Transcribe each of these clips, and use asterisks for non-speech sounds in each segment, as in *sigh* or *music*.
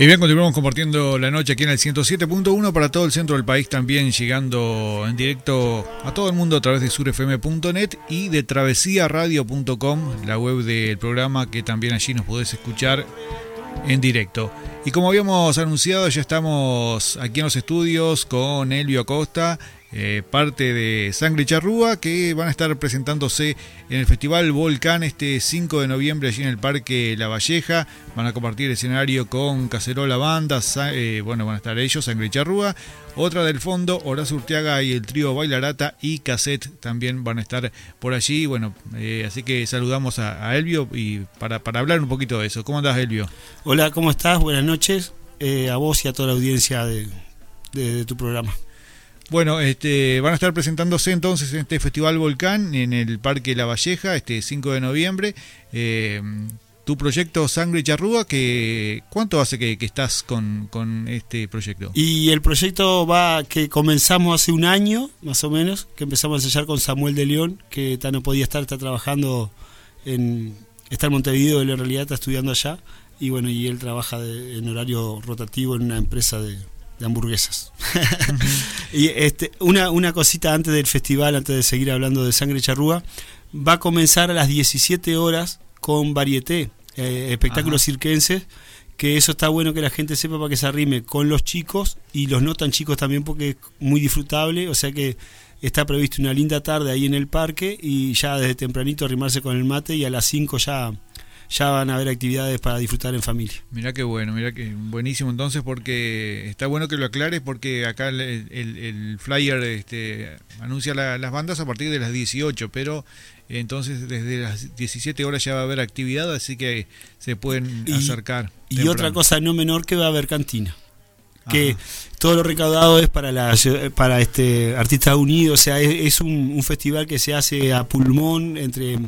Y bien, continuamos compartiendo la noche aquí en el 107.1 para todo el centro del país, también llegando en directo a todo el mundo a través de surfm.net y de travesiaradio.com, la web del programa que también allí nos podés escuchar en directo. Y como habíamos anunciado, ya estamos aquí en los estudios con Elvio Acosta, eh, parte de Sangre Charrúa, que van a estar presentándose en el Festival Volcán este 5 de noviembre allí en el Parque La Valleja. Van a compartir escenario con Cacerola Banda, eh, bueno, van a estar ellos, Sangre Charrúa. Otra del fondo, Horacio Urteaga y el trío Bailarata y Cassette también van a estar por allí. Bueno, eh, así que saludamos a, a Elvio y para, para hablar un poquito de eso. ¿Cómo andás, Elvio? Hola, ¿cómo estás? Buenas noches eh, a vos y a toda la audiencia de- de tu programa. Bueno, este, van a estar presentándose entonces en este Festival Volcán en el Parque La Valleja, este 5 de noviembre. Eh, tu proyecto Sangre Charrúa, que ¿cuánto hace que, estás con, este proyecto? Y el proyecto va que comenzamos hace un año, más o menos, que empezamos a ensayar con Samuel de León, que no podía estar, está trabajando en, está en Montevideo, él en realidad está estudiando allá, y bueno, y él trabaja de- en horario rotativo en una empresa de, de hamburguesas. *laughs* y este, una, una cosita antes del festival, antes de seguir hablando de Sangre Charrúa, va a comenzar a las 17 horas con Varieté, eh, espectáculos Ajá. cirquenses, que eso está bueno que la gente sepa para que se arrime con los chicos y los no tan chicos también porque es muy disfrutable, o sea que está previsto una linda tarde ahí en el parque y ya desde tempranito arrimarse con el mate y a las 5 ya, ya van a haber actividades para disfrutar en familia. Mirá qué bueno, mirá que buenísimo entonces porque está bueno que lo aclares porque acá el, el- el flyer este, anuncia la- las bandas a partir de las 18, pero entonces desde las 17 horas ya va a haber actividad, así que se pueden Y- acercar. Y temprano. otra cosa no menor que va a haber cantina. Que Ajá. todo lo recaudado es para la para este Artistas Unidos, o sea, es, es un, un festival que se hace a pulmón entre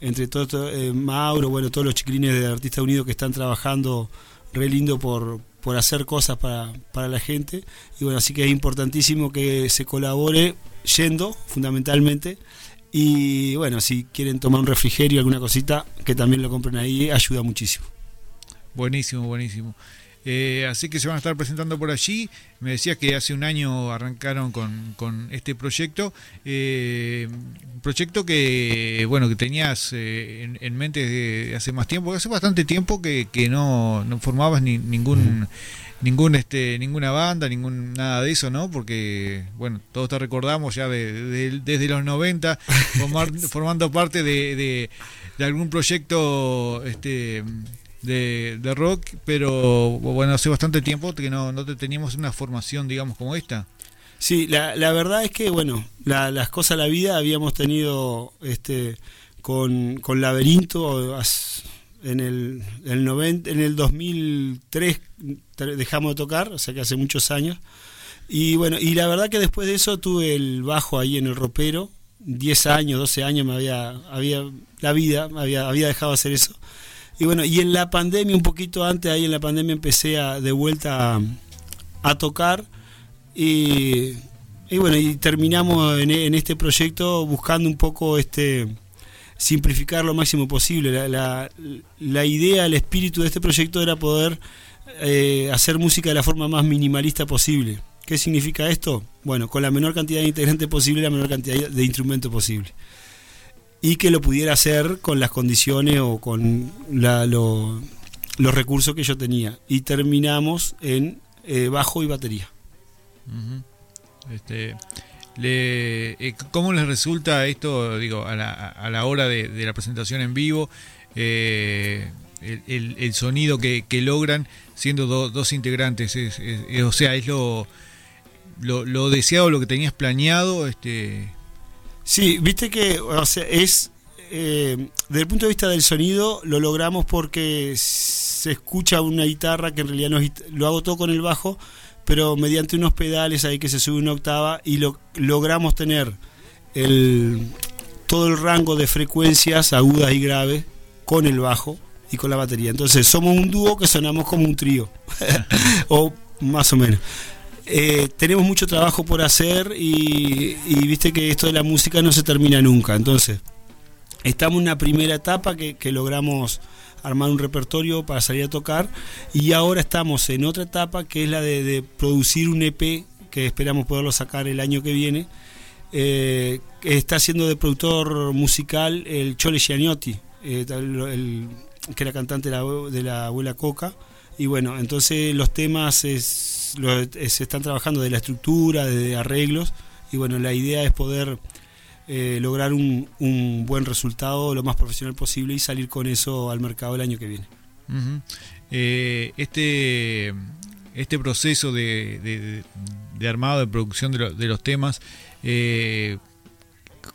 entre todo, eh, Mauro, bueno, todos los chiquilines de Artistas Unidos que están trabajando re lindo por, por hacer cosas para, para la gente. Y bueno, así que es importantísimo que se colabore yendo, fundamentalmente. Y bueno, si quieren tomar un refrigerio, alguna cosita, que también lo compren ahí, ayuda muchísimo. Buenísimo, buenísimo. Eh, así que se van a estar presentando por allí. Me decías que hace un año arrancaron con, con este proyecto. Eh, proyecto que, bueno, que tenías eh, en, en mente desde hace más tiempo. Hace bastante tiempo que, que no, no formabas ni, ningún ningún este ninguna banda ningún nada de eso no porque bueno todos te recordamos ya de- de- desde los 90 formar- *laughs* formando parte de, de- de algún proyecto este de, de rock pero bueno hace bastante tiempo que no, no te teníamos una formación digamos como esta Sí, la, la verdad es que, bueno, la- las cosas la vida habíamos tenido este con, con Laberinto en el, el 90, en el 2003 ter- dejamos de tocar, o sea que hace muchos años. Y bueno, y la verdad que después de eso tuve el bajo ahí en el ropero, 10 años, 12 años me había, había la vida, había, había dejado de hacer eso. Y bueno, y en la pandemia, un poquito antes, ahí en la pandemia empecé a, de vuelta a, tocar. Y, y bueno, y terminamos en, en este proyecto buscando un poco este simplificar lo máximo posible. La, la, la idea, el espíritu de este proyecto era poder eh, hacer música de la forma más minimalista posible. ¿Qué significa esto? Bueno, con la menor cantidad de integrantes posible, la menor cantidad de instrumentos posible. Y que lo pudiera hacer con las condiciones o con la- lo- los recursos que yo tenía. Y terminamos en eh, bajo y batería. Este, le, eh, ¿Cómo les resulta esto, digo, a la, a la hora de, la presentación en vivo? eh, el, sonido que, que logran siendo do- dos integrantes, es, es- es- o sea, es lo, lo, lo deseado, lo que tenías planeado, este, Sí, viste que o sea, es eh, desde el punto de vista del sonido lo logramos porque se escucha una guitarra que en realidad lo hago todo con el bajo, pero mediante unos pedales ahí que se sube una octava y lo, logramos tener el, todo el rango de frecuencias agudas y graves con el bajo y con la batería. Entonces somos un dúo que sonamos como un trío, *laughs* o más o menos. Eh, tenemos mucho trabajo por hacer y, viste que esto de la música no se termina nunca. Entonces, estamos en una primera etapa que, logramos armar un repertorio para salir a tocar y ahora estamos en otra etapa que es la de, producir un EP que esperamos poderlo sacar el año que viene. Eh, está haciendo de productor musical el Chole Giannotti, eh, el, el, que era cantante de la, de la abuela Coca. Y bueno, entonces los temas es, se están trabajando de la estructura, de arreglos. Y bueno, la idea es poder eh, lograr un, un, buen resultado lo más profesional posible y salir con eso al mercado el año que viene. Uh este, este proceso de, armado, de producción de, lo, de los temas, eh,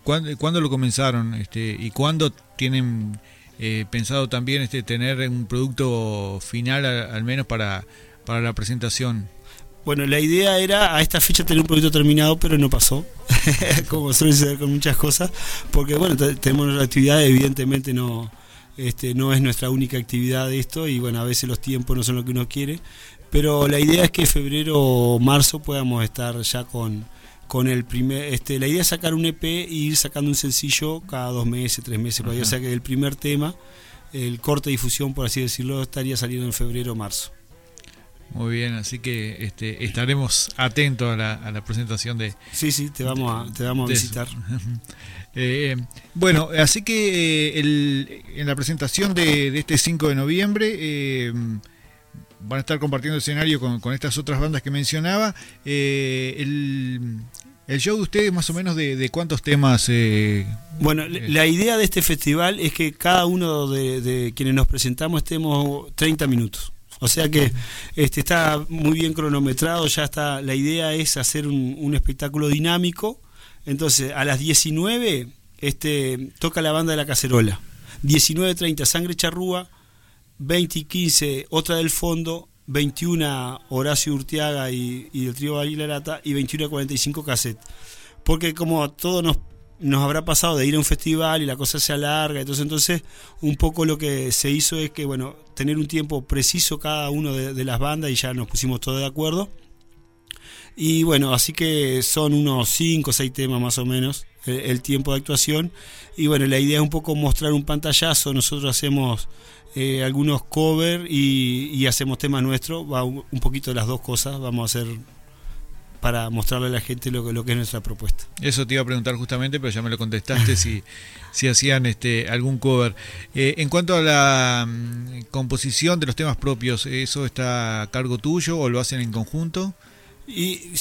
¿cuándo, ¿cuándo, lo comenzaron este, y cuándo tienen eh, pensado también este, tener un producto final al, al menos para, para la presentación? Bueno, la idea era a esta fecha tener un proyecto terminado, pero no pasó, *laughs* como suele suceder con muchas cosas, porque bueno, tenemos nuestra actividad, evidentemente no, este, no es nuestra única actividad esto, y bueno, a veces los tiempos no son lo que uno quiere, pero la idea es que febrero o marzo podamos estar ya con, con el primer, este, la idea es sacar un EP e ir sacando un sencillo cada dos meses, tres meses, o sea que el primer tema, el corte de difusión, por así decirlo, estaría saliendo en febrero o marzo. Muy bien, así que este, estaremos atentos a la, a la, presentación de... Sí, sí, te vamos a, te vamos a visitar. *laughs* eh, bueno, así que eh, el, en la presentación de, de, este 5 de noviembre eh, van a estar compartiendo escenario con, con, estas otras bandas que mencionaba. Eh, el, el, show de ustedes más o menos de, de cuántos temas... Bueno, la idea de este festival es que cada uno de, de quienes nos presentamos estemos 30 minutos. O sea que este, está muy bien cronometrado, ya está. La idea es hacer un, espectáculo dinámico. Entonces, a las 19 este, toca la banda de la cacerola. 19.30 Sangre Charrúa, 20 y 15 otra del fondo, 21 Horacio Urtiaga y, el trío Aguilarata y 21 45 cassette. Porque como todo nos nos habrá pasado de ir a un festival y la cosa se alarga, entonces entonces un poco lo que se hizo es que bueno, tener un tiempo preciso cada uno de, las bandas y ya nos pusimos todos de acuerdo. Y bueno, así que son unos 5 o 6 temas más o menos el, el, tiempo de actuación. Y bueno, la idea es un poco mostrar un pantallazo. Nosotros hacemos eh, algunos covers y, y, hacemos temas nuestros. Va un, un, poquito de las dos cosas. Vamos a hacer para mostrarle a la gente lo, lo, que es nuestra propuesta. Eso te iba a preguntar justamente, pero ya me lo contestaste *laughs* si, si hacían este algún cover. Eh, en cuanto a la um, composición de los temas propios, ¿eso está a cargo tuyo o lo hacen en conjunto? Y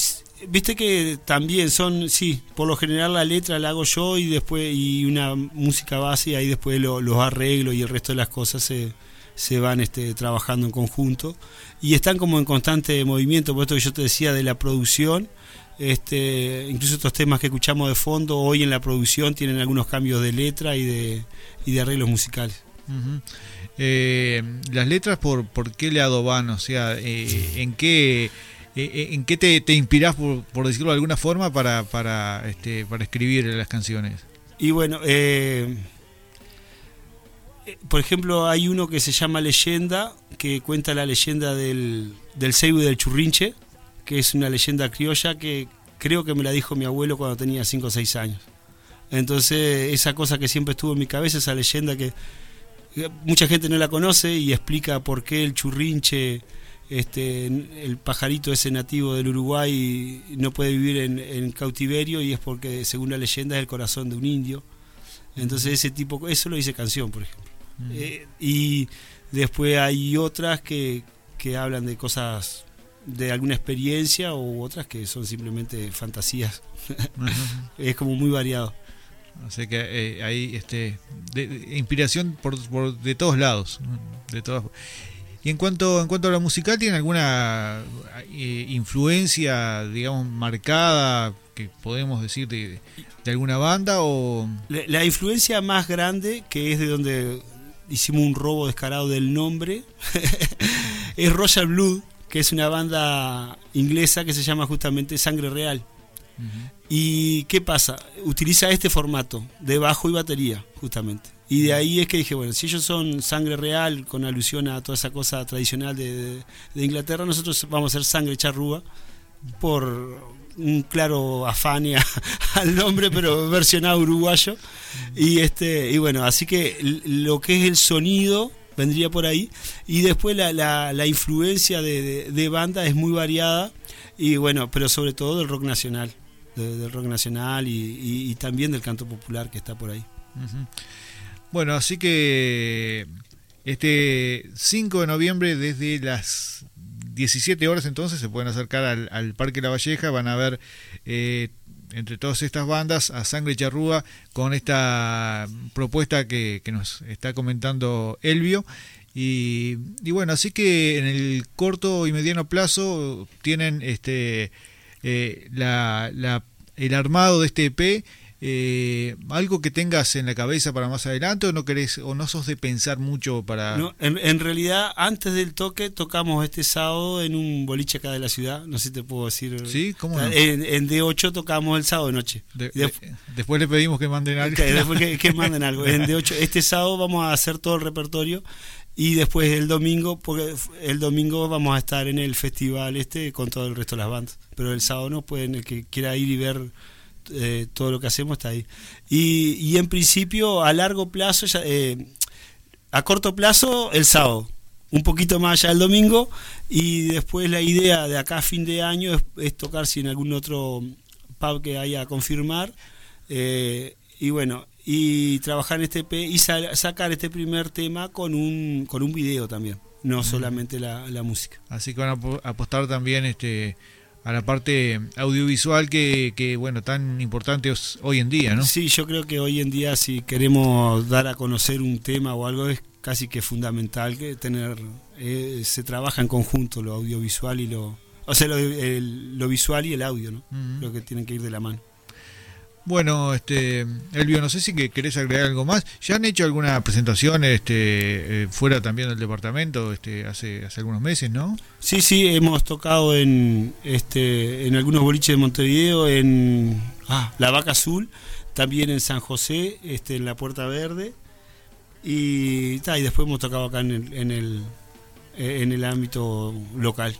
viste que también son, sí, por lo general la letra la hago yo y después y una música base y ahí después lo, los arreglo y el resto de las cosas se, se van este, trabajando en conjunto y están como en constante movimiento, por esto que yo te decía de la producción, este, incluso estos temas que escuchamos de fondo hoy en la producción tienen algunos cambios de letra y de, y de arreglos musicales. Uh -huh. eh, las letras, ¿por, ¿por qué lado van? O sea, eh, ¿en qué... Eh, ¿En qué te, te inspirás, por, por, decirlo de alguna forma, para, para, este, para escribir las canciones? Y bueno, eh, por ejemplo, hay uno que se llama Leyenda, que cuenta la leyenda del, del y del Churrinche, que es una leyenda criolla que creo que me la dijo mi abuelo cuando tenía 5 o 6 años. Entonces, esa cosa que siempre estuvo en mi cabeza, esa leyenda que mucha gente no la conoce y explica por qué el churrinche, este, el pajarito ese nativo del Uruguay, no puede vivir en, en cautiverio y es porque, según la leyenda, es el corazón de un indio. Entonces, ese tipo, eso lo dice canción, por ejemplo. Mm. Eh, y después hay otras que, que hablan de cosas de alguna experiencia o otras que son simplemente fantasías. *laughs* es como muy variado. O sea que eh, hay este, de, de, inspiración por, por, de todos lados. De todas. Y en cuanto, en cuanto a la musical, ¿tiene alguna eh, influencia, digamos, marcada que podemos decir de, de alguna banda? o la, la influencia más grande, que es de donde hicimos un robo descarado del nombre, *laughs* es Royal Blood, que es una banda inglesa que se llama justamente Sangre Real. ¿Y qué pasa? Utiliza este formato de bajo y batería, justamente. Y de ahí es que dije, bueno, si ellos son sangre real, con alusión a toda esa cosa tradicional de, Inglaterra, nosotros vamos a ser sangre charrúa, por un claro afán *laughs* al nombre, pero versionado uruguayo. Y, este, y bueno, así que lo que es el sonido vendría por ahí. Y después la, la, influencia de, banda es muy variada, y bueno, pero sobre todo del rock nacional, del rock nacional y, también del canto popular que está por ahí. Bueno, así que este 5 de noviembre desde las 17 horas entonces se pueden acercar al, Parque La Valleja, van a ver eh, entre todas estas bandas a Sangre Charrúa con esta propuesta que, nos está comentando Elvio. Y, bueno, así que en el corto y mediano plazo tienen este eh, la, el armado de este EP eh, algo que tengas en la cabeza para más adelante o no querés o no sos de pensar mucho para no, en, realidad antes del toque tocamos este sábado en un boliche acá de la ciudad. No sé si te puedo decir. Sí cómo no? en, D8 tocamos el sábado de noche. Después le pedimos que manden algo. Después que, manden algo. En D8 este sábado vamos a hacer todo el repertorio y después el domingo porque el domingo vamos a estar en el festival este con todo el resto de las bandas. Pero el sábado no pueden el que quiera ir y ver eh, todo lo que hacemos está ahí. Y, y en principio, a largo plazo, eh, a corto plazo, el sábado, un poquito más allá el domingo, y después la idea de acá a fin de año es, tocar si en algún otro pub que haya a confirmar. Eh, y bueno, y trabajar en este P y sacar este primer tema con un, con un video también, no solamente la, la música. Así que van a apostar también este a la parte audiovisual que, que, bueno tan importante es hoy en día, ¿no? Sí, yo creo que hoy en día si queremos dar a conocer un tema o algo es casi que fundamental que tener eh, se trabaja en conjunto lo audiovisual y lo o sea lo, lo visual y el audio, ¿no? Creo que tienen que ir de la mano. Bueno, este, Elvio, no sé si que querés agregar algo más. ¿Ya han hecho alguna presentación este, eh, fuera también del departamento este, hace, hace algunos meses, no? Sí, sí, hemos tocado en, este, en algunos boliches de Montevideo, en ah, La Vaca Azul, también en San José, este, en la Puerta Verde, y, y después hemos tocado acá en el, en el, en el ámbito local.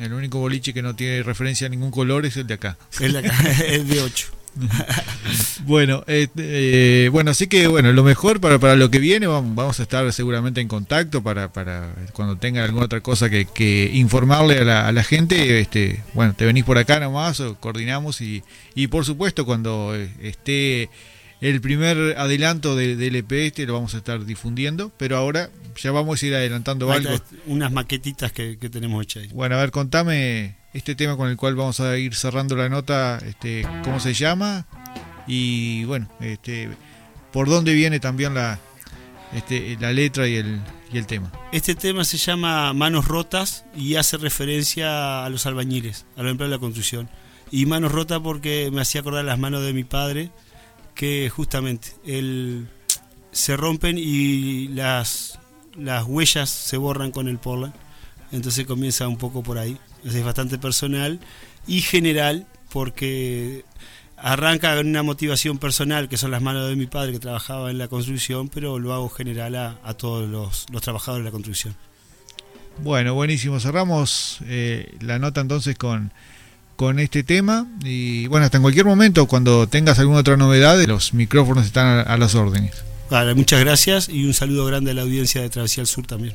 El único boliche que no tiene referencia a ningún color es el de acá. El de acá, *laughs* el de 8. *laughs* bueno, eh, eh, bueno, así que bueno, lo mejor para, para lo que viene, vamos, a estar seguramente en contacto para, para cuando tengan alguna otra cosa que, que informarle a la, a la, gente, este, bueno, te venís por acá nomás, o coordinamos y, y por supuesto cuando eh, esté el primer adelanto del de EP este lo vamos a estar difundiendo, pero ahora ya vamos a ir adelantando algo. Unas maquetitas que, que tenemos hechas ahí. Bueno, a ver, contame este tema con el cual vamos a ir cerrando la nota, este, cómo se llama y bueno, este, por dónde viene también la, este, la letra y el, y el tema. Este tema se llama Manos Rotas y hace referencia a los albañiles, a los empleados de la construcción. Y Manos Rotas porque me hacía acordar las manos de mi padre, que justamente él se rompen y las, las huellas se borran con el Portland. Entonces comienza un poco por ahí es bastante personal y general porque arranca con una motivación personal que son las manos de mi padre que trabajaba en la construcción, pero lo hago general a, todos los, trabajadores de la construcción. Bueno, buenísimo. Cerramos eh, la nota entonces con, con este tema y bueno, hasta en cualquier momento cuando tengas alguna otra novedad, los micrófonos están a, a las órdenes. Vale, muchas gracias y un saludo grande a la audiencia de Travesía al Sur también.